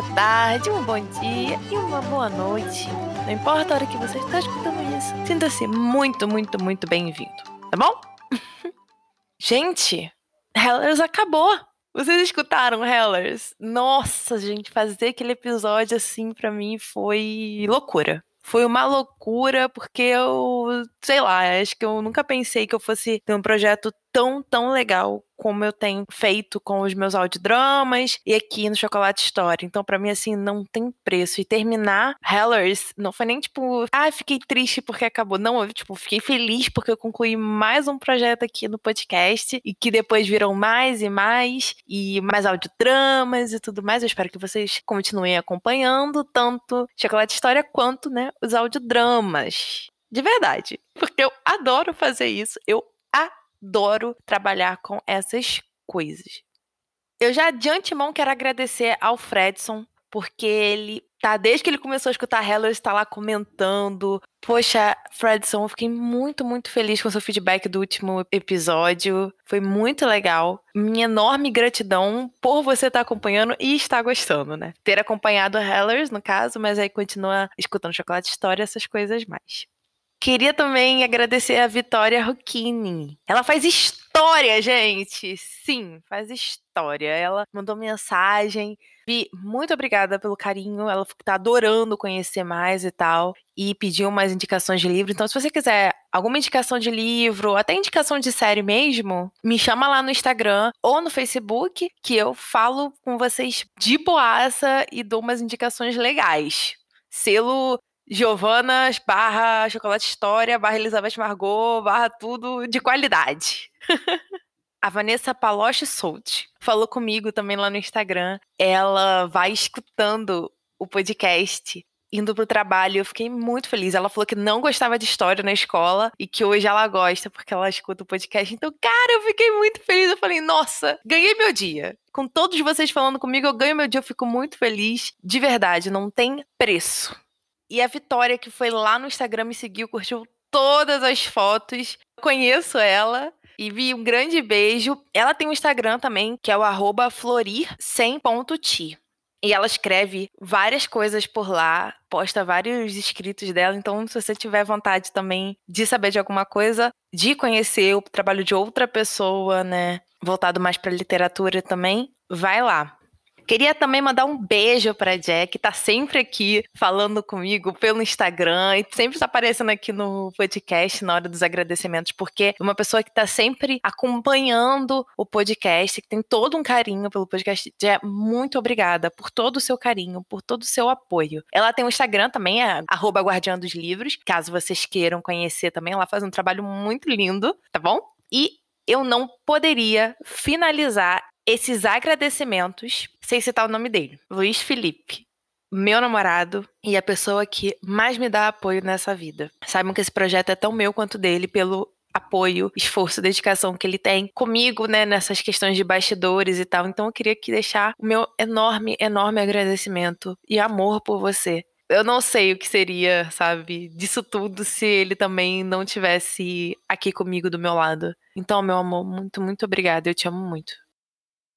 boa tarde, um bom dia e uma boa noite. Não importa a hora que você está escutando isso, sinta-se muito, muito, muito bem-vindo, tá bom? gente, Hellers acabou! Vocês escutaram Hellers? Nossa, gente, fazer aquele episódio assim para mim foi loucura. Foi uma loucura porque eu, sei lá, acho que eu nunca pensei que eu fosse ter um projeto tão, tão legal como eu tenho feito com os meus audiodramas e aqui no Chocolate Story. Então, para mim, assim, não tem preço. E terminar Hellers não foi nem tipo, ah, fiquei triste porque acabou. Não, eu, tipo, fiquei feliz porque eu concluí mais um projeto aqui no podcast e que depois viram mais e mais e mais audiodramas e tudo mais. Eu espero que vocês continuem acompanhando tanto Chocolate História quanto, né, os audiodramas. De verdade. Porque eu adoro fazer isso. Eu adoro trabalhar com essas coisas. Eu já de antemão quero agradecer ao Fredson, porque ele tá, desde que ele começou a escutar Hello, está lá comentando. Poxa, Fredson, eu fiquei muito, muito feliz com o seu feedback do último episódio. Foi muito legal. Minha enorme gratidão por você estar acompanhando e estar gostando, né? Ter acompanhado Hellers, no caso, mas aí continua escutando Chocolate História, essas coisas mais. Queria também agradecer a Vitória Rucchini. Ela faz história, gente. Sim, faz história. Ela mandou mensagem. Vi, muito obrigada pelo carinho. Ela tá adorando conhecer mais e tal. E pediu umas indicações de livro. Então, se você quiser alguma indicação de livro, até indicação de série mesmo, me chama lá no Instagram ou no Facebook, que eu falo com vocês de boaça e dou umas indicações legais. Selo Giovana barra Chocolate História, barra Elizabeth Margot, barra tudo de qualidade. a Vanessa Paloche Soult falou comigo também lá no Instagram. Ela vai escutando o podcast indo pro trabalho. Eu fiquei muito feliz. Ela falou que não gostava de história na escola e que hoje ela gosta porque ela escuta o podcast. Então, cara, eu fiquei muito feliz. Eu falei, nossa, ganhei meu dia. Com todos vocês falando comigo, eu ganho meu dia. Eu fico muito feliz. De verdade, não tem preço. E a Vitória, que foi lá no Instagram, me seguiu, curtiu todas as fotos. conheço ela. E vi um grande beijo. Ela tem um Instagram também, que é o florir100.ti. E ela escreve várias coisas por lá, posta vários escritos dela. Então, se você tiver vontade também de saber de alguma coisa, de conhecer o trabalho de outra pessoa, né, voltado mais para literatura também, vai lá. Queria também mandar um beijo para Jack, que tá sempre aqui falando comigo pelo Instagram e sempre está aparecendo aqui no podcast na hora dos agradecimentos, porque é uma pessoa que tá sempre acompanhando o podcast, que tem todo um carinho pelo podcast. Jack, muito obrigada por todo o seu carinho, por todo o seu apoio. Ela tem um Instagram também, é Guardiã dos Livros, caso vocês queiram conhecer também. Ela faz um trabalho muito lindo, tá bom? E eu não poderia finalizar esses agradecimentos, sem citar o nome dele, Luiz Felipe, meu namorado e a pessoa que mais me dá apoio nessa vida. Saibam que esse projeto é tão meu quanto dele pelo apoio, esforço, dedicação que ele tem comigo, né, nessas questões de bastidores e tal. Então eu queria aqui deixar o meu enorme, enorme agradecimento e amor por você. Eu não sei o que seria, sabe, disso tudo se ele também não tivesse aqui comigo do meu lado. Então, meu amor, muito, muito obrigada. Eu te amo muito.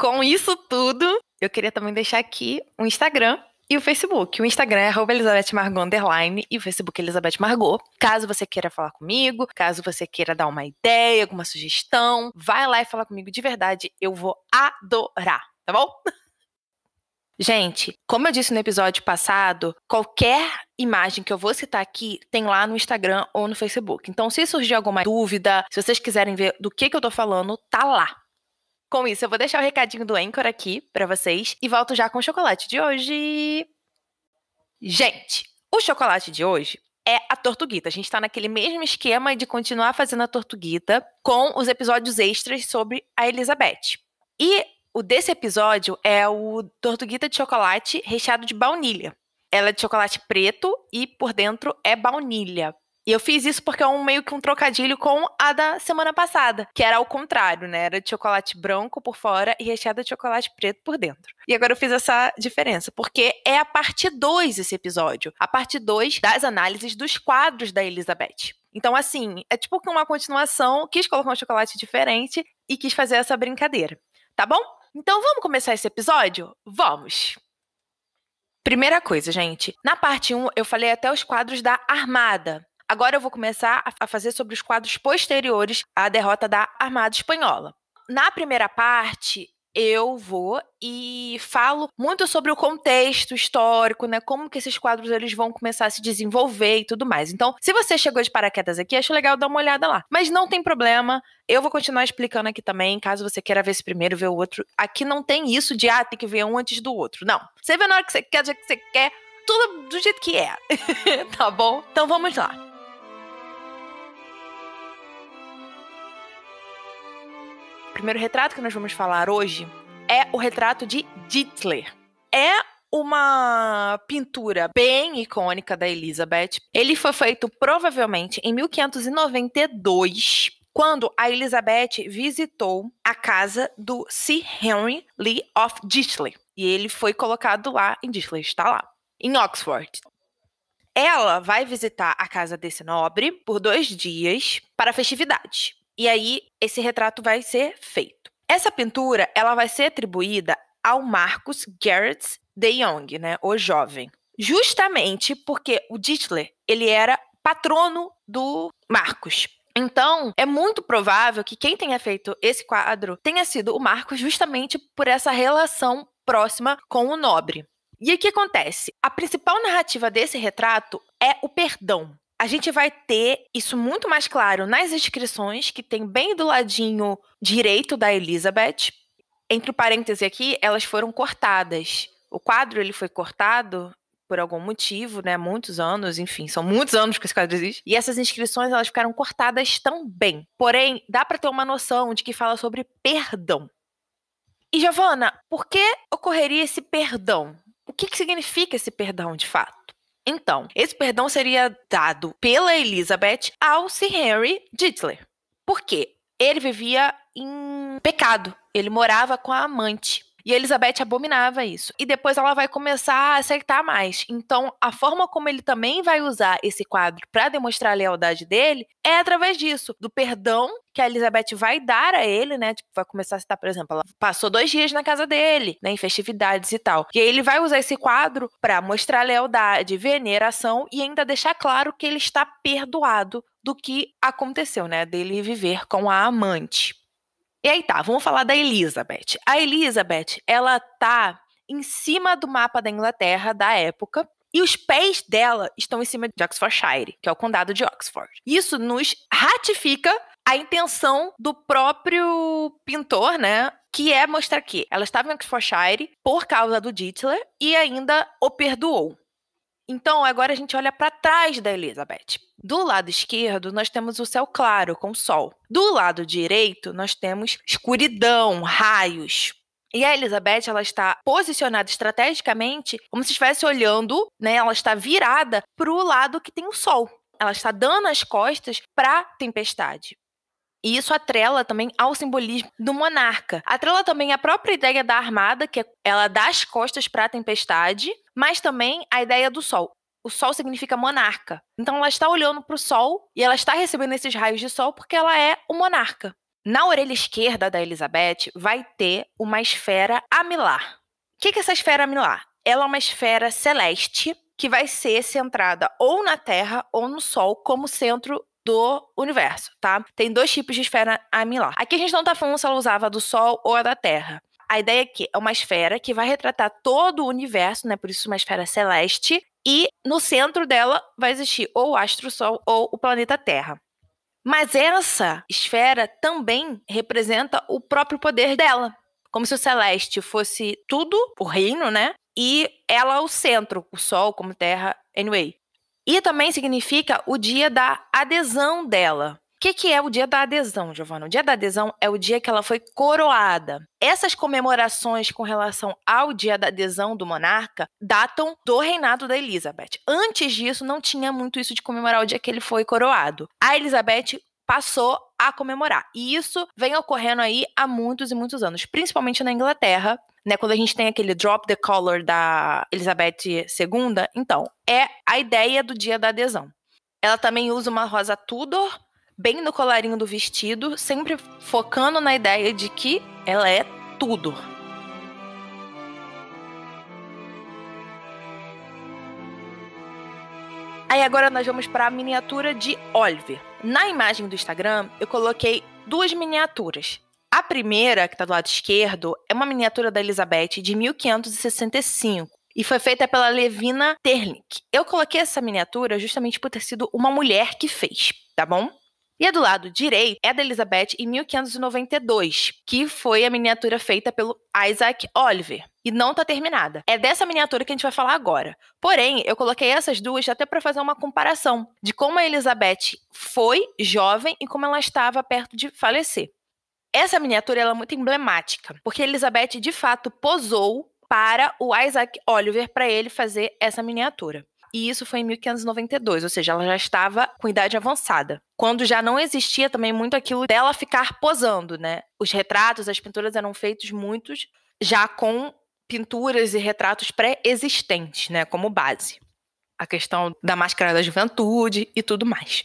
Com isso tudo, eu queria também deixar aqui o Instagram e o Facebook. O Instagram é Elizabeth Margot underline e o Facebook é Elizabeth Margot. Caso você queira falar comigo, caso você queira dar uma ideia, alguma sugestão, vai lá e fala comigo de verdade. Eu vou adorar, tá bom? Gente, como eu disse no episódio passado, qualquer imagem que eu vou citar aqui tem lá no Instagram ou no Facebook. Então, se surgir alguma dúvida, se vocês quiserem ver do que, que eu tô falando, tá lá. Com isso, eu vou deixar o recadinho do Anchor aqui para vocês e volto já com o chocolate de hoje. Gente, o chocolate de hoje é a Tortuguita. A gente tá naquele mesmo esquema de continuar fazendo a Tortuguita com os episódios extras sobre a Elizabeth. E o desse episódio é o Tortuguita de chocolate recheado de baunilha. Ela é de chocolate preto e por dentro é baunilha. E eu fiz isso porque é um meio que um trocadilho com a da semana passada, que era ao contrário, né? Era de chocolate branco por fora e recheada de chocolate preto por dentro. E agora eu fiz essa diferença, porque é a parte 2 esse episódio. A parte 2 das análises dos quadros da Elizabeth. Então, assim, é tipo uma continuação, quis colocar um chocolate diferente e quis fazer essa brincadeira. Tá bom? Então vamos começar esse episódio? Vamos! Primeira coisa, gente. Na parte 1, eu falei até os quadros da Armada. Agora eu vou começar a fazer sobre os quadros posteriores à derrota da Armada Espanhola. Na primeira parte, eu vou e falo muito sobre o contexto histórico, né? Como que esses quadros eles vão começar a se desenvolver e tudo mais. Então, se você chegou de paraquedas aqui, acho legal dar uma olhada lá. Mas não tem problema, eu vou continuar explicando aqui também, caso você queira ver esse primeiro, ver o outro. Aqui não tem isso de ah, tem que ver um antes do outro. Não. Você vê na hora que você quer, do jeito que você quer, tudo do jeito que é. tá bom? Então vamos lá. Primeiro retrato que nós vamos falar hoje é o retrato de Dittler. É uma pintura bem icônica da Elizabeth. Ele foi feito provavelmente em 1592, quando a Elizabeth visitou a casa do Sir Henry Lee of Dittler. E ele foi colocado lá em Dittler, está lá, em Oxford. Ela vai visitar a casa desse nobre por dois dias para festividade. E aí esse retrato vai ser feito. Essa pintura, ela vai ser atribuída ao Marcus Garrett de Young, né, o jovem. Justamente porque o Dittler, ele era patrono do Marcos. Então, é muito provável que quem tenha feito esse quadro tenha sido o Marcos justamente por essa relação próxima com o nobre. E o que acontece? A principal narrativa desse retrato é o perdão a gente vai ter isso muito mais claro nas inscrições, que tem bem do ladinho direito da Elizabeth. Entre parênteses aqui, elas foram cortadas. O quadro ele foi cortado por algum motivo, né? Muitos anos, enfim, são muitos anos que esse quadro existe. E essas inscrições elas ficaram cortadas também. Porém, dá para ter uma noção de que fala sobre perdão. E Giovana, por que ocorreria esse perdão? O que, que significa esse perdão de fato? Então, esse perdão seria dado pela Elizabeth ao Sir Henry Dittler. Por quê? Ele vivia em pecado. Ele morava com a amante. E Elizabeth abominava isso. E depois ela vai começar a aceitar mais. Então, a forma como ele também vai usar esse quadro para demonstrar a lealdade dele é através disso, do perdão que a Elizabeth vai dar a ele, né? Tipo, vai começar a citar, por exemplo, ela passou dois dias na casa dele, né? Em festividades e tal. E aí ele vai usar esse quadro para mostrar lealdade, veneração e ainda deixar claro que ele está perdoado do que aconteceu, né? Dele viver com a amante. E aí tá, vamos falar da Elizabeth. A Elizabeth, ela tá em cima do mapa da Inglaterra da época, e os pés dela estão em cima de Oxfordshire, que é o condado de Oxford. Isso nos ratifica a intenção do próprio pintor, né? Que é mostrar que ela estava em Oxfordshire por causa do Dittler e ainda o perdoou. Então, agora a gente olha para trás da Elizabeth. Do lado esquerdo, nós temos o céu claro, com sol. Do lado direito, nós temos escuridão, raios. E a Elizabeth, ela está posicionada estrategicamente como se estivesse olhando, né? Ela está virada para o lado que tem o sol. Ela está dando as costas para a tempestade. E isso atrela também ao simbolismo do monarca. Atrela também a própria ideia da armada, que é ela dá as costas para a tempestade, mas também a ideia do sol. O sol significa monarca. Então ela está olhando para o sol e ela está recebendo esses raios de sol porque ela é o monarca. Na orelha esquerda da Elizabeth vai ter uma esfera amilar. O que é essa esfera amilar? Ela é uma esfera celeste que vai ser centrada ou na Terra ou no Sol como centro do universo, tá? Tem dois tipos de esfera amilar. Aqui a gente não tá falando se ela usava do Sol ou a da Terra. A ideia aqui é uma esfera que vai retratar todo o universo, né? Por isso uma esfera celeste. E no centro dela vai existir ou o astro-sol ou o planeta Terra. Mas essa esfera também representa o próprio poder dela. Como se o celeste fosse tudo, o reino, né? E ela o centro, o sol como terra, anyway. E também significa o dia da adesão dela. Que, que é o dia da adesão, Giovana? O dia da adesão é o dia que ela foi coroada. Essas comemorações com relação ao dia da adesão do monarca datam do reinado da Elizabeth. Antes disso, não tinha muito isso de comemorar o dia que ele foi coroado. A Elizabeth passou a comemorar. E isso vem ocorrendo aí há muitos e muitos anos, principalmente na Inglaterra, né, quando a gente tem aquele drop the collar da Elizabeth II, então, é a ideia do dia da adesão. Ela também usa uma rosa Tudor, bem no colarinho do vestido, sempre focando na ideia de que ela é Tudor. Aí agora nós vamos para a miniatura de Oliver. Na imagem do Instagram, eu coloquei duas miniaturas. A primeira, que está do lado esquerdo, é uma miniatura da Elizabeth de 1565 e foi feita pela Levina Terlink. Eu coloquei essa miniatura justamente por ter sido uma mulher que fez, tá bom? E a do lado direito é da Elizabeth em 1592, que foi a miniatura feita pelo Isaac Oliver. E não está terminada. É dessa miniatura que a gente vai falar agora. Porém, eu coloquei essas duas até para fazer uma comparação de como a Elizabeth foi jovem e como ela estava perto de falecer. Essa miniatura é muito emblemática, porque Elizabeth de fato posou para o Isaac Oliver para ele fazer essa miniatura. E isso foi em 1592, ou seja, ela já estava com idade avançada. Quando já não existia também muito aquilo dela ficar posando, né? Os retratos, as pinturas eram feitos muitos já com pinturas e retratos pré-existentes, né, como base. A questão da máscara da juventude e tudo mais.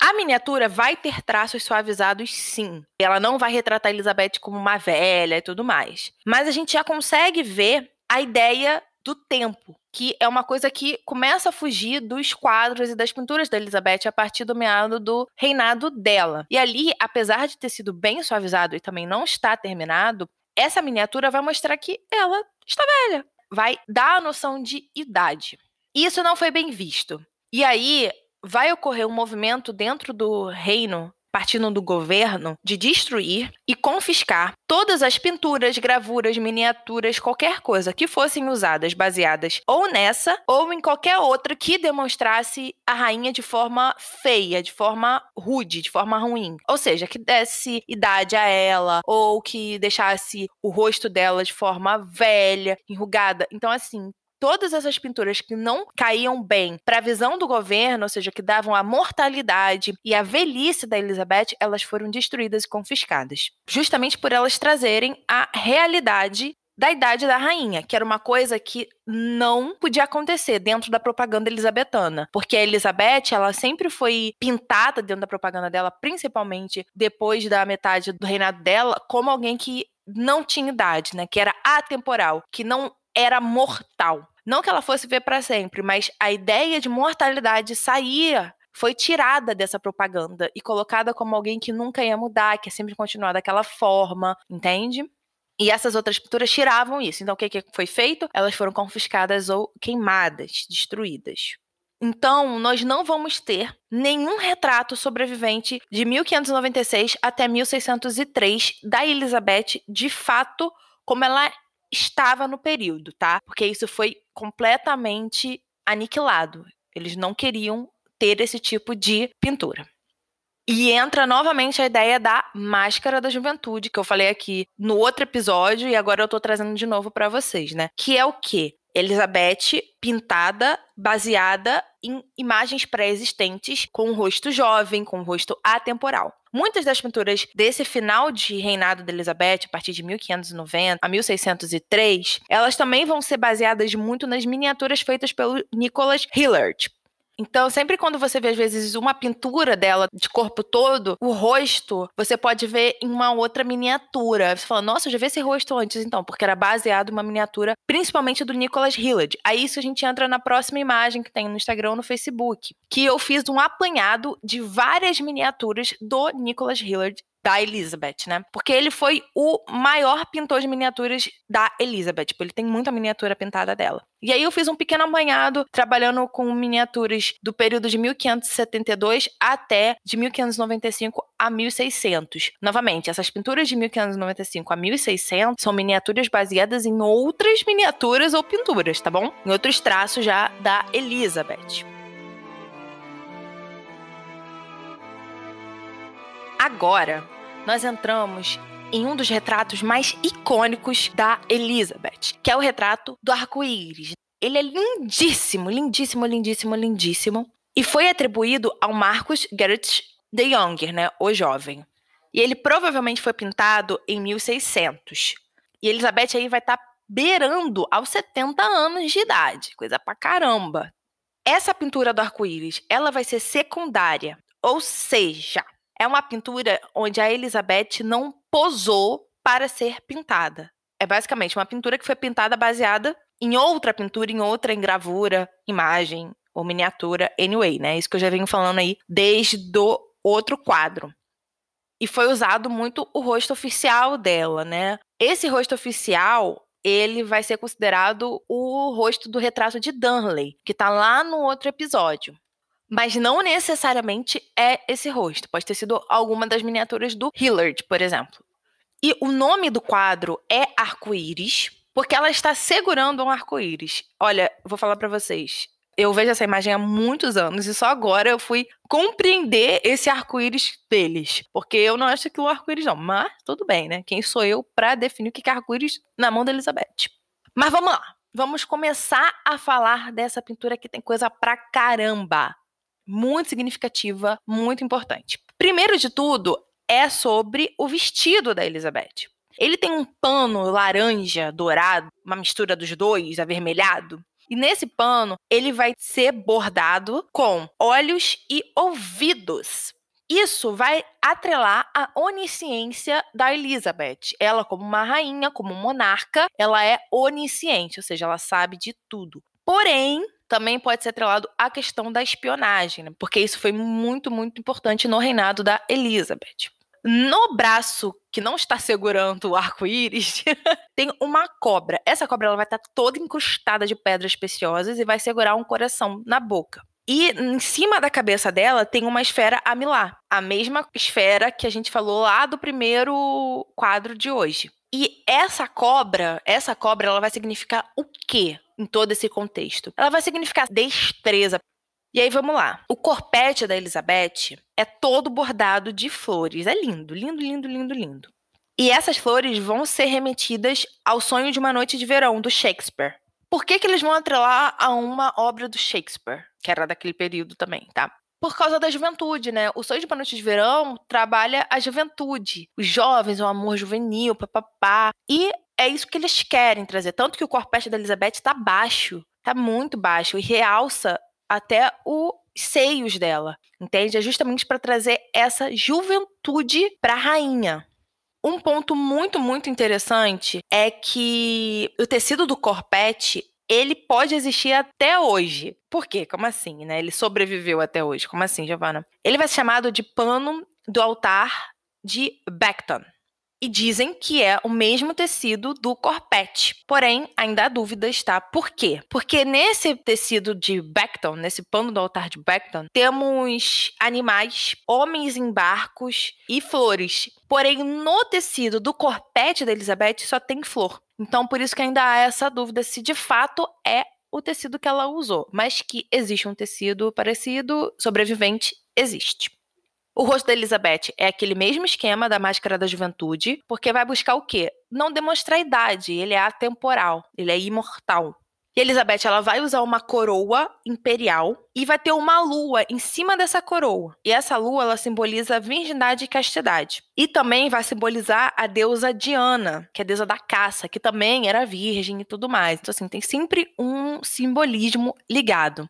A miniatura vai ter traços suavizados, sim. Ela não vai retratar Elizabeth como uma velha e tudo mais. Mas a gente já consegue ver a ideia do tempo, que é uma coisa que começa a fugir dos quadros e das pinturas da Elizabeth a partir do meado do reinado dela. E ali, apesar de ter sido bem suavizado e também não está terminado, essa miniatura vai mostrar que ela está velha. Vai dar a noção de idade. Isso não foi bem visto. E aí, vai ocorrer um movimento dentro do reino partindo do governo de destruir e confiscar todas as pinturas, gravuras, miniaturas, qualquer coisa que fossem usadas baseadas ou nessa ou em qualquer outra que demonstrasse a rainha de forma feia, de forma rude, de forma ruim. Ou seja, que desse idade a ela ou que deixasse o rosto dela de forma velha, enrugada. Então assim, todas essas pinturas que não caíam bem para a visão do governo, ou seja, que davam a mortalidade e a velhice da Elizabeth, elas foram destruídas e confiscadas, justamente por elas trazerem a realidade da idade da rainha, que era uma coisa que não podia acontecer dentro da propaganda elizabetana, porque a Elizabeth, ela sempre foi pintada dentro da propaganda dela, principalmente depois da metade do reinado dela, como alguém que não tinha idade, né, que era atemporal, que não era mortal. Não que ela fosse ver para sempre, mas a ideia de mortalidade saía foi tirada dessa propaganda e colocada como alguém que nunca ia mudar, que ia sempre continuar daquela forma, entende? E essas outras pinturas tiravam isso. Então, o que, que foi feito? Elas foram confiscadas ou queimadas, destruídas. Então, nós não vamos ter nenhum retrato sobrevivente de 1596 até 1603 da Elizabeth, de fato, como ela estava no período, tá? Porque isso foi completamente aniquilado. Eles não queriam ter esse tipo de pintura. E entra novamente a ideia da máscara da juventude, que eu falei aqui no outro episódio e agora eu tô trazendo de novo para vocês, né? Que é o quê? Elizabeth pintada baseada em imagens pré-existentes com um rosto jovem, com um rosto atemporal. Muitas das pinturas desse final de reinado de Elizabeth, a partir de 1590 a 1603, elas também vão ser baseadas muito nas miniaturas feitas pelo Nicholas Hillard. Então, sempre quando você vê, às vezes, uma pintura dela de corpo todo, o rosto, você pode ver em uma outra miniatura. Você fala, nossa, eu já vi esse rosto antes, então, porque era baseado em uma miniatura, principalmente do Nicholas Hillard. Aí isso a gente entra na próxima imagem que tem no Instagram ou no Facebook, que eu fiz um apanhado de várias miniaturas do Nicholas Hillard da Elizabeth, né? Porque ele foi o maior pintor de miniaturas da Elizabeth. Tipo, ele tem muita miniatura pintada dela. E aí eu fiz um pequeno apanhado trabalhando com miniaturas do período de 1572 até de 1595 a 1600. Novamente, essas pinturas de 1595 a 1600 são miniaturas baseadas em outras miniaturas ou pinturas, tá bom? Em outros traços já da Elizabeth. Agora, nós entramos em um dos retratos mais icônicos da Elizabeth, que é o retrato do arco-íris. Ele é lindíssimo, lindíssimo, lindíssimo, lindíssimo. E foi atribuído ao Marcus Gerrit de Younger, né, o jovem. E ele provavelmente foi pintado em 1600. E Elizabeth aí vai estar tá beirando aos 70 anos de idade, coisa pra caramba. Essa pintura do arco-íris, ela vai ser secundária, ou seja, é uma pintura onde a Elizabeth não posou para ser pintada. É basicamente uma pintura que foi pintada baseada em outra pintura, em outra engravura, imagem ou miniatura, anyway, né? Isso que eu já venho falando aí desde o outro quadro. E foi usado muito o rosto oficial dela, né? Esse rosto oficial, ele vai ser considerado o rosto do retrato de Dunley, que tá lá no outro episódio. Mas não necessariamente é esse rosto. Pode ter sido alguma das miniaturas do Hillard, por exemplo. E o nome do quadro é Arco-Íris, porque ela está segurando um arco-íris. Olha, vou falar para vocês. Eu vejo essa imagem há muitos anos e só agora eu fui compreender esse arco-íris deles. Porque eu não acho que o arco-íris não. Mas tudo bem, né? Quem sou eu para definir o que é arco-íris na mão da Elizabeth? Mas vamos lá. Vamos começar a falar dessa pintura que tem coisa pra caramba muito significativa, muito importante. Primeiro de tudo, é sobre o vestido da Elizabeth. Ele tem um pano laranja, dourado, uma mistura dos dois, avermelhado. E nesse pano, ele vai ser bordado com olhos e ouvidos. Isso vai atrelar a onisciência da Elizabeth. Ela, como uma rainha, como monarca, ela é onisciente, ou seja, ela sabe de tudo. Porém, também pode ser atrelado à questão da espionagem, né? porque isso foi muito, muito importante no reinado da Elizabeth. No braço que não está segurando o arco-íris, tem uma cobra. Essa cobra ela vai estar toda incrustada de pedras preciosas e vai segurar um coração na boca. E em cima da cabeça dela tem uma esfera amilar, a mesma esfera que a gente falou lá do primeiro quadro de hoje. E essa cobra, essa cobra, ela vai significar o quê em todo esse contexto? Ela vai significar destreza. E aí vamos lá. O corpete da Elizabeth é todo bordado de flores. É lindo, lindo, lindo, lindo, lindo. E essas flores vão ser remetidas ao sonho de uma noite de verão do Shakespeare. Por que, que eles vão atrelar a uma obra do Shakespeare, que era daquele período também, tá? por causa da juventude, né? O Sonho de Uma Noite de Verão trabalha a juventude, os jovens, o amor juvenil, papapá. E é isso que eles querem trazer. Tanto que o corpete da Elizabeth tá baixo, tá muito baixo, e realça até os seios dela, entende? É justamente para trazer essa juventude para a rainha. Um ponto muito, muito interessante é que o tecido do corpete ele pode existir até hoje. Por quê? Como assim, né? Ele sobreviveu até hoje. Como assim, Giovana? Ele vai ser chamado de pano do altar de Beckton. E dizem que é o mesmo tecido do corpete. Porém, ainda há dúvidas, tá? Por quê? Porque nesse tecido de Beckton, nesse pano do altar de Beckton, temos animais, homens em barcos e flores. Porém, no tecido do corpete da Elizabeth só tem flor. Então, por isso que ainda há essa dúvida se de fato é o tecido que ela usou, mas que existe um tecido parecido, sobrevivente, existe. O rosto da Elizabeth é aquele mesmo esquema da máscara da juventude, porque vai buscar o quê? Não demonstrar idade, ele é atemporal, ele é imortal. E Elizabeth ela vai usar uma coroa imperial e vai ter uma lua em cima dessa coroa. E essa lua ela simboliza virgindade e castidade. E também vai simbolizar a deusa Diana, que é a deusa da caça, que também era virgem e tudo mais. Então assim, tem sempre um simbolismo ligado.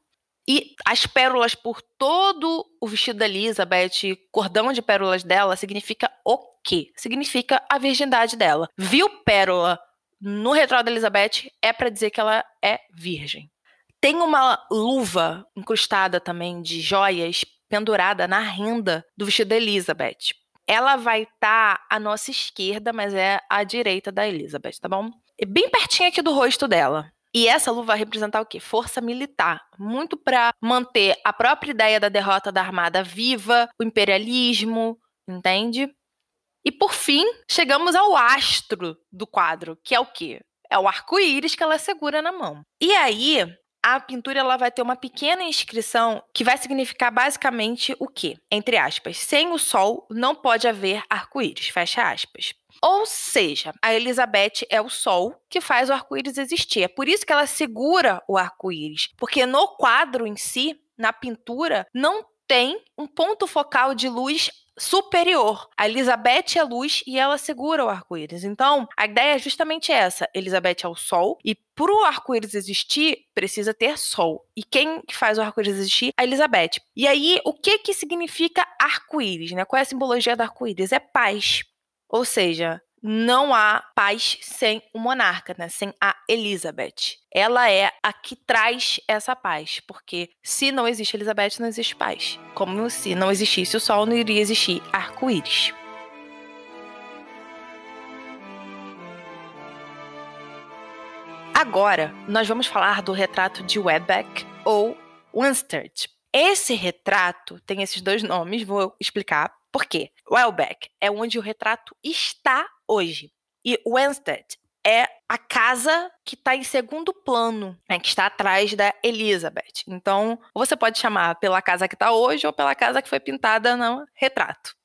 E as pérolas por todo o vestido da Elizabeth, cordão de pérolas dela, significa o quê? Significa a virgindade dela. Viu pérola no retrato da Elizabeth é para dizer que ela é virgem. Tem uma luva incrustada também de joias pendurada na renda do vestido da Elizabeth. Ela vai estar tá à nossa esquerda, mas é à direita da Elizabeth, tá bom? Bem pertinho aqui do rosto dela. E essa luva vai representar o quê? Força militar. Muito para manter a própria ideia da derrota da armada viva, o imperialismo, entende? E por fim, chegamos ao astro do quadro, que é o quê? É o arco-íris que ela segura na mão. E aí, a pintura ela vai ter uma pequena inscrição que vai significar basicamente o quê? Entre aspas, sem o sol não pode haver arco-íris, fecha aspas. Ou seja, a Elizabeth é o sol que faz o arco-íris existir. É por isso que ela segura o arco-íris, porque no quadro em si, na pintura, não tem um ponto focal de luz superior. A Elizabeth é luz e ela segura o arco-íris. Então, a ideia é justamente essa. Elizabeth é o sol e para o arco-íris existir, precisa ter sol. E quem faz o arco-íris existir? A Elizabeth. E aí, o que que significa arco-íris, né? Qual é a simbologia do arco-íris? É paz. Ou seja, não há paz sem o monarca, né? Sem a Elizabeth. Ela é a que traz essa paz, porque se não existe Elizabeth, não existe paz. Como se não existisse o sol, não iria existir arco-íris. Agora, nós vamos falar do retrato de Webbeck ou Winstead. Esse retrato tem esses dois nomes, vou explicar por quê? Welbeck é onde o retrato está hoje. E Wenstead é a casa que está em segundo plano, né, que está atrás da Elizabeth. Então, você pode chamar pela casa que está hoje ou pela casa que foi pintada no retrato.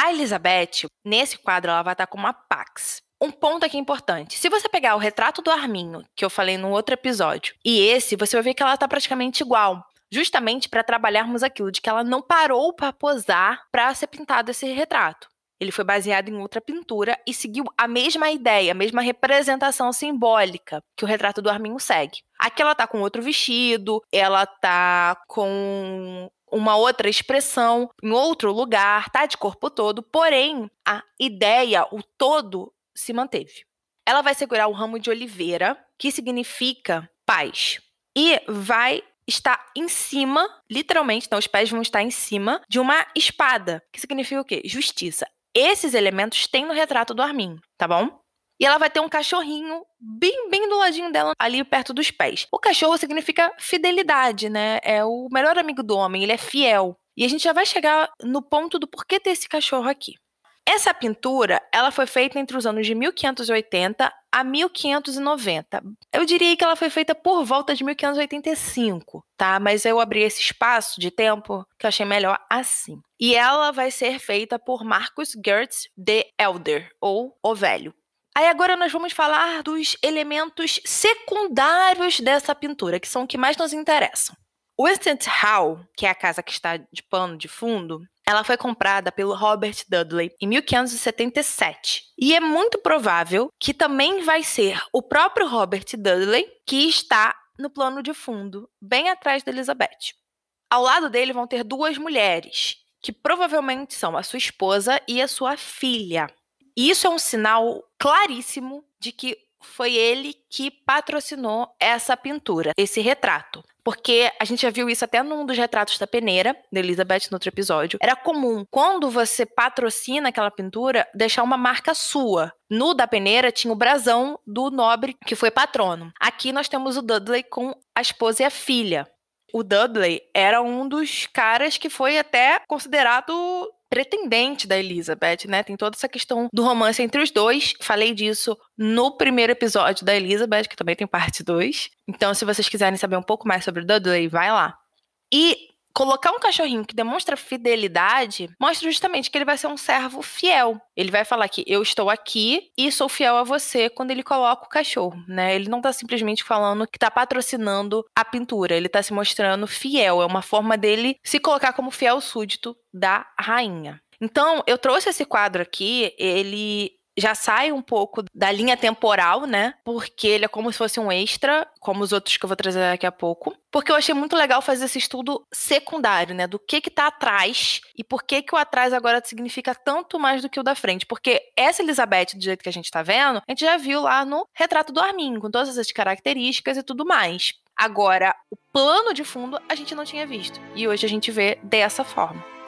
A Elizabeth, nesse quadro, ela vai estar tá com uma Pax. Um ponto aqui importante. Se você pegar o retrato do Arminho, que eu falei no outro episódio, e esse, você vai ver que ela está praticamente igual justamente para trabalharmos aquilo de que ela não parou para posar para ser pintado esse retrato. Ele foi baseado em outra pintura e seguiu a mesma ideia, a mesma representação simbólica que o retrato do Arminho segue. Aqui ela tá com outro vestido, ela tá com uma outra expressão, em outro lugar, tá de corpo todo, porém a ideia, o todo, se manteve. Ela vai segurar o ramo de oliveira, que significa paz, e vai está em cima, literalmente, então os pés vão estar em cima de uma espada, que significa o quê? Justiça. Esses elementos tem no retrato do Armin, tá bom? E ela vai ter um cachorrinho bem, bem do ladinho dela, ali perto dos pés. O cachorro significa fidelidade, né? É o melhor amigo do homem, ele é fiel. E a gente já vai chegar no ponto do porquê ter esse cachorro aqui. Essa pintura, ela foi feita entre os anos de 1580 a 1590. Eu diria que ela foi feita por volta de 1585, tá? Mas eu abri esse espaço de tempo que eu achei melhor assim. E ela vai ser feita por Marcus Gertz de Elder, ou O Velho. Aí agora nós vamos falar dos elementos secundários dessa pintura, que são o que mais nos interessam. Winston Hall, que é a casa que está de pano de fundo, ela foi comprada pelo Robert Dudley em 1577. E é muito provável que também vai ser o próprio Robert Dudley que está no plano de fundo, bem atrás da Elizabeth. Ao lado dele vão ter duas mulheres, que provavelmente são a sua esposa e a sua filha. E isso é um sinal claríssimo de que foi ele que patrocinou essa pintura, esse retrato. Porque a gente já viu isso até num dos retratos da peneira, da Elizabeth, no outro episódio. Era comum, quando você patrocina aquela pintura, deixar uma marca sua. No da peneira tinha o brasão do nobre que foi patrono. Aqui nós temos o Dudley com a esposa e a filha. O Dudley era um dos caras que foi até considerado pretendente da Elizabeth, né? Tem toda essa questão do romance entre os dois. Falei disso no primeiro episódio da Elizabeth, que também tem parte 2. Então, se vocês quiserem saber um pouco mais sobre o Dudley, vai lá. E colocar um cachorrinho que demonstra fidelidade mostra justamente que ele vai ser um servo fiel. Ele vai falar que eu estou aqui e sou fiel a você quando ele coloca o cachorro, né? Ele não está simplesmente falando que está patrocinando a pintura, ele está se mostrando fiel. É uma forma dele se colocar como fiel súdito da rainha. Então, eu trouxe esse quadro aqui, ele já sai um pouco da linha temporal, né? Porque ele é como se fosse um extra, como os outros que eu vou trazer daqui a pouco. Porque eu achei muito legal fazer esse estudo secundário, né? Do que que tá atrás e por que que o atrás agora significa tanto mais do que o da frente. Porque essa Elizabeth, do jeito que a gente tá vendo, a gente já viu lá no retrato do Armin, com todas essas características e tudo mais. Agora, o plano de fundo a gente não tinha visto. E hoje a gente vê dessa forma.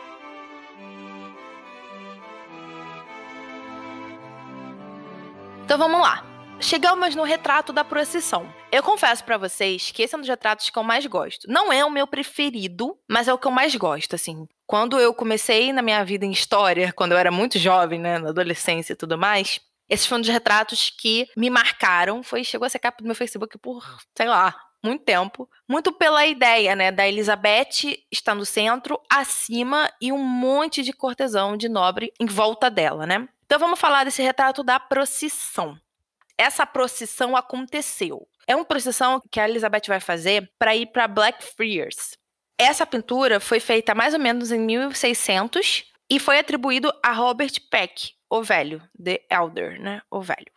Então vamos lá. Chegamos no retrato da procissão. Eu confesso para vocês que esse é um dos retratos que eu mais gosto. Não é o meu preferido, mas é o que eu mais gosto, assim. Quando eu comecei na minha vida em história, quando eu era muito jovem, né, na adolescência e tudo mais, esses foram um dos retratos que me marcaram. Foi chegou a ser capa do meu Facebook por, sei lá, muito tempo. Muito pela ideia, né, da Elizabeth estar no centro, acima e um monte de cortesão de nobre em volta dela, né? Então vamos falar desse retrato da procissão. Essa procissão aconteceu. É uma procissão que a Elizabeth vai fazer para ir para Blackfriars. Essa pintura foi feita mais ou menos em 1600 e foi atribuído a Robert Peck, o velho, The Elder, né? O velho.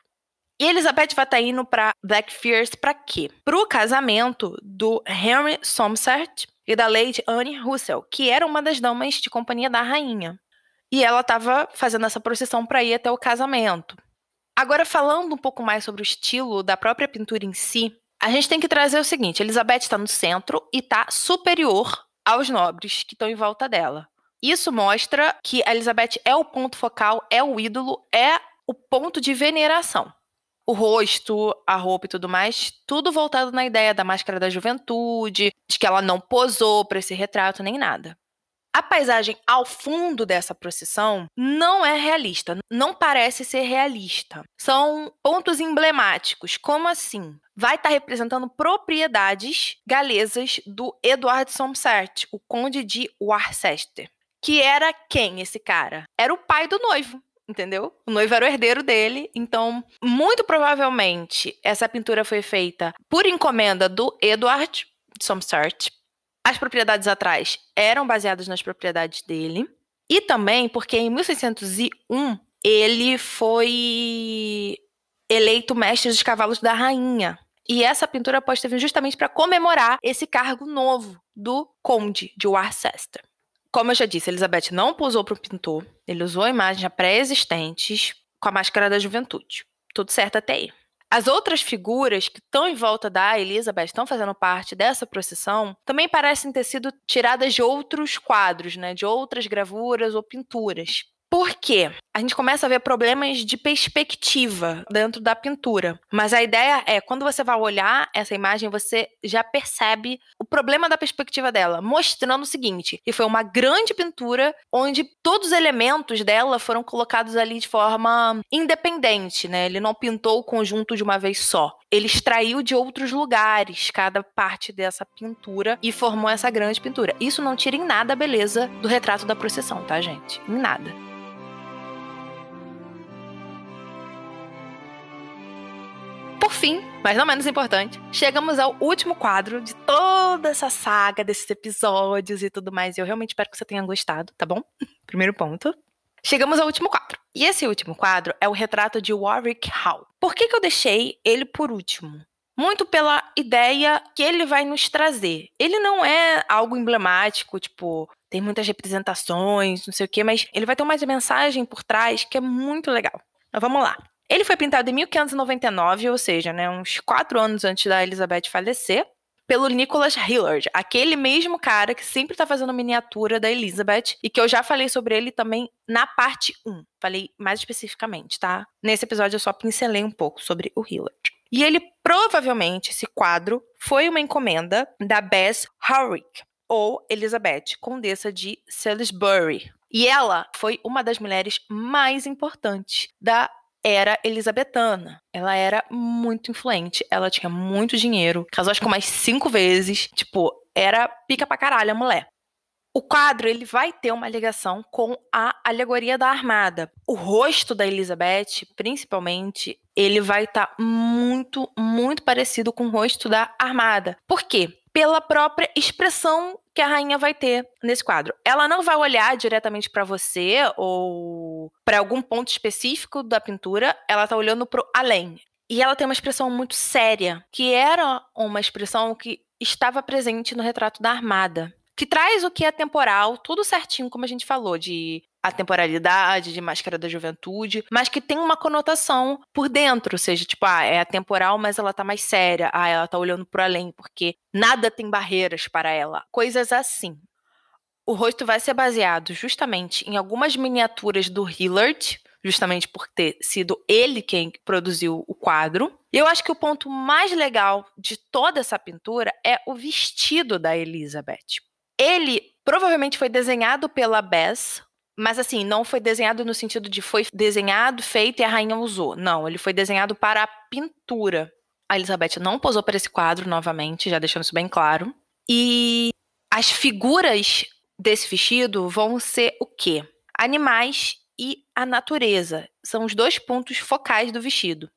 E Elizabeth vai estar tá indo para Blackfriars para quê? Para o casamento do Henry Somerset e da Lady Anne Russell, que era uma das damas de companhia da rainha. E ela estava fazendo essa procissão para ir até o casamento. Agora, falando um pouco mais sobre o estilo da própria pintura em si, a gente tem que trazer o seguinte: Elizabeth está no centro e está superior aos nobres que estão em volta dela. Isso mostra que Elizabeth é o ponto focal, é o ídolo, é o ponto de veneração. O rosto, a roupa e tudo mais, tudo voltado na ideia da máscara da juventude, de que ela não posou para esse retrato nem nada. A paisagem ao fundo dessa procissão não é realista, não parece ser realista. São pontos emblemáticos. Como assim? Vai estar tá representando propriedades galesas do Edward Somerset, o conde de Worcester. Que era quem esse cara? Era o pai do noivo entendeu? O noivo era o herdeiro dele, então muito provavelmente essa pintura foi feita por encomenda do Edward Somerset, as propriedades atrás eram baseadas nas propriedades dele. E também porque em 1601 ele foi eleito mestre dos cavalos da rainha. E essa pintura pode ter vindo justamente para comemorar esse cargo novo do conde de Worcester. Como eu já disse, Elizabeth não posou para o pintor, ele usou imagens já pré-existentes com a máscara da juventude. Tudo certo até aí. As outras figuras que estão em volta da Elizabeth, estão fazendo parte dessa procissão, também parecem ter sido tiradas de outros quadros, né, de outras gravuras ou pinturas. Por quê? A gente começa a ver problemas de perspectiva dentro da pintura. Mas a ideia é, quando você vai olhar essa imagem, você já percebe o problema da perspectiva dela, mostrando o seguinte: que foi uma grande pintura onde todos os elementos dela foram colocados ali de forma independente, né? Ele não pintou o conjunto de uma vez só. Ele extraiu de outros lugares cada parte dessa pintura e formou essa grande pintura. Isso não tira em nada a beleza do retrato da procissão, tá, gente? Em nada. Fim, mas não menos importante, chegamos ao último quadro de toda essa saga desses episódios e tudo mais. Eu realmente espero que você tenha gostado, tá bom? Primeiro ponto. Chegamos ao último quadro. E esse último quadro é o retrato de Warwick Hall. Por que, que eu deixei ele por último? Muito pela ideia que ele vai nos trazer. Ele não é algo emblemático, tipo, tem muitas representações, não sei o quê, mas ele vai ter uma mensagem por trás que é muito legal. Então vamos lá. Ele foi pintado em 1599, ou seja, né, uns quatro anos antes da Elizabeth falecer, pelo Nicholas Hillard, aquele mesmo cara que sempre está fazendo miniatura da Elizabeth e que eu já falei sobre ele também na parte 1. Falei mais especificamente, tá? Nesse episódio eu só pincelei um pouco sobre o Hillard. E ele provavelmente, esse quadro, foi uma encomenda da Bess Harwick, ou Elizabeth, condessa de Salisbury. E ela foi uma das mulheres mais importantes da era elisabetana. Ela era muito influente, ela tinha muito dinheiro, casou acho que mais cinco vezes. Tipo, era pica pra caralho a mulher. O quadro ele vai ter uma ligação com a alegoria da armada. O rosto da Elizabeth, principalmente, ele vai estar tá muito, muito parecido com o rosto da armada. Por quê? Pela própria expressão que a rainha vai ter nesse quadro. Ela não vai olhar diretamente para você ou para algum ponto específico da pintura, ela tá olhando pro além. E ela tem uma expressão muito séria, que era uma expressão que estava presente no retrato da armada, que traz o que é temporal, tudo certinho, como a gente falou, de a temporalidade, de máscara da juventude, mas que tem uma conotação por dentro, ou seja, tipo, ah, é atemporal, mas ela tá mais séria, ah, ela tá olhando pro além, porque nada tem barreiras para ela. Coisas assim. O rosto vai ser baseado justamente em algumas miniaturas do Hillard, justamente por ter sido ele quem produziu o quadro. E eu acho que o ponto mais legal de toda essa pintura é o vestido da Elizabeth. Ele provavelmente foi desenhado pela Bess, mas assim, não foi desenhado no sentido de foi desenhado, feito e a rainha usou. Não, ele foi desenhado para a pintura. A Elizabeth não posou para esse quadro novamente, já deixando isso bem claro. E as figuras desse vestido vão ser o quê? Animais e a natureza. São os dois pontos focais do vestido.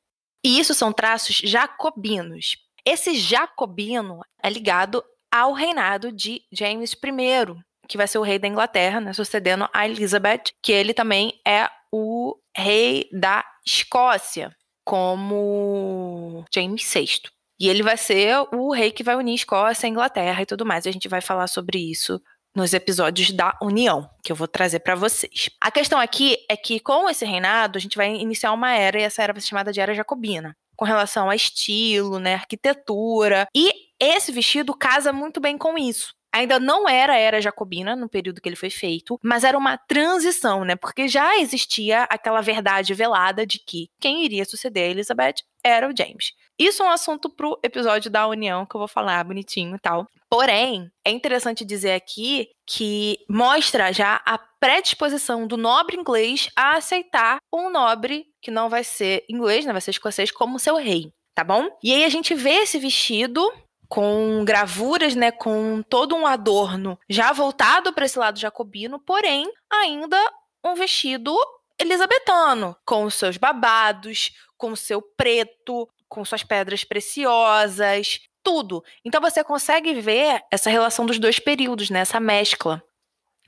E isso são traços jacobinos. Esse jacobino é ligado ao reinado de James I, que vai ser o rei da Inglaterra, né, sucedendo a Elizabeth, que ele também é o rei da Escócia, como James VI. E ele vai ser o rei que vai unir Escócia, Inglaterra e tudo mais. A gente vai falar sobre isso nos episódios da União, que eu vou trazer para vocês. A questão aqui é que com esse reinado a gente vai iniciar uma era e essa era vai ser chamada de Era Jacobina, com relação a estilo, né, arquitetura. E esse vestido casa muito bem com isso. Ainda não era a era jacobina no período que ele foi feito, mas era uma transição, né? Porque já existia aquela verdade velada de que quem iria suceder a Elizabeth era o James. Isso é um assunto pro episódio da União que eu vou falar bonitinho e tal. Porém, é interessante dizer aqui que mostra já a predisposição do nobre inglês a aceitar um nobre que não vai ser inglês, né, vai ser escocês, como seu rei, tá bom? E aí a gente vê esse vestido com gravuras, né, com todo um adorno já voltado para esse lado jacobino, porém ainda um vestido elisabetano, com seus babados, com o seu preto, com suas pedras preciosas, tudo. Então você consegue ver essa relação dos dois períodos, né? Mescla.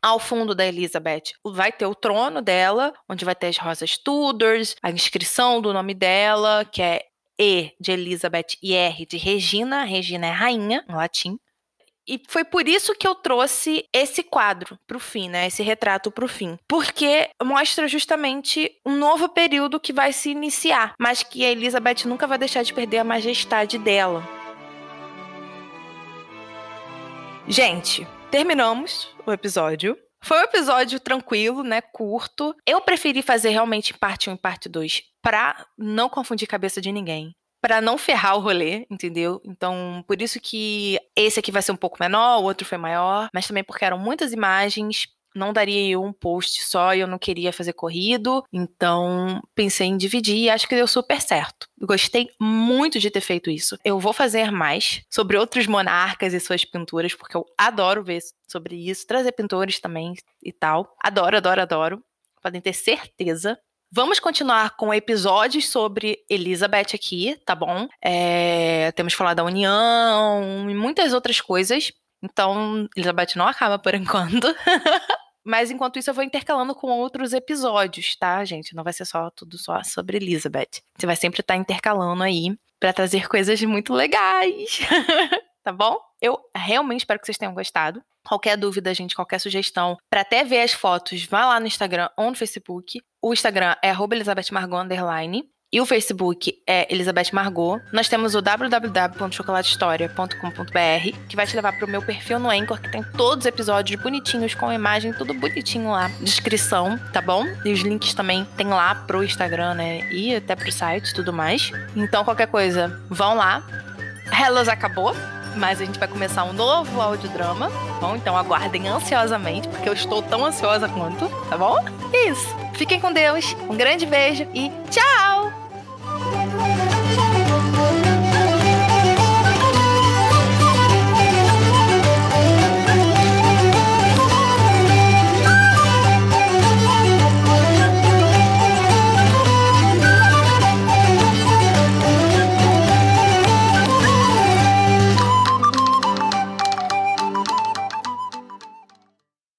Ao fundo da Elizabeth vai ter o trono dela, onde vai ter as rosas Tudors, a inscrição do nome dela, que é E de Elizabeth e R de Regina. Regina é rainha, em latim. E foi por isso que eu trouxe esse quadro para o fim, né? Esse retrato para o fim. Porque mostra justamente um novo período que vai se iniciar, mas que a Elizabeth nunca vai deixar de perder a majestade dela. Gente, terminamos o episódio. Foi um episódio tranquilo, né? Curto. Eu preferi fazer realmente parte 1 e parte 2 pra não confundir cabeça de ninguém para não ferrar o rolê, entendeu? Então, por isso que esse aqui vai ser um pouco menor, o outro foi maior, mas também porque eram muitas imagens, não daria um post só eu não queria fazer corrido, então pensei em dividir e acho que deu super certo. Gostei muito de ter feito isso. Eu vou fazer mais sobre outros monarcas e suas pinturas, porque eu adoro ver sobre isso, trazer pintores também e tal. Adoro, adoro, adoro. Podem ter certeza. Vamos continuar com episódios sobre Elizabeth aqui, tá bom? É, temos falado da União e muitas outras coisas. Então, Elizabeth não acaba por enquanto. Mas enquanto isso, eu vou intercalando com outros episódios, tá, gente? Não vai ser só tudo só sobre Elizabeth. Você vai sempre estar tá intercalando aí para trazer coisas muito legais. tá bom? Eu realmente espero que vocês tenham gostado. Qualquer dúvida, gente, qualquer sugestão, para até ver as fotos, vá lá no Instagram ou no Facebook. O Instagram é @elizabethmargot e o Facebook é Elizabeth Margot. Nós temos o www.chocolatehistoria.com.br, que vai te levar para o meu perfil no Anchor, que tem todos os episódios bonitinhos, com imagem, tudo bonitinho lá. Descrição, tá bom? E os links também tem lá pro Instagram, né? E até pro site e tudo mais. Então, qualquer coisa, vão lá. Hellas acabou mas a gente vai começar um novo audiodrama, tá bom? Então aguardem ansiosamente, porque eu estou tão ansiosa quanto, tá bom? É isso. Fiquem com Deus, um grande beijo e tchau!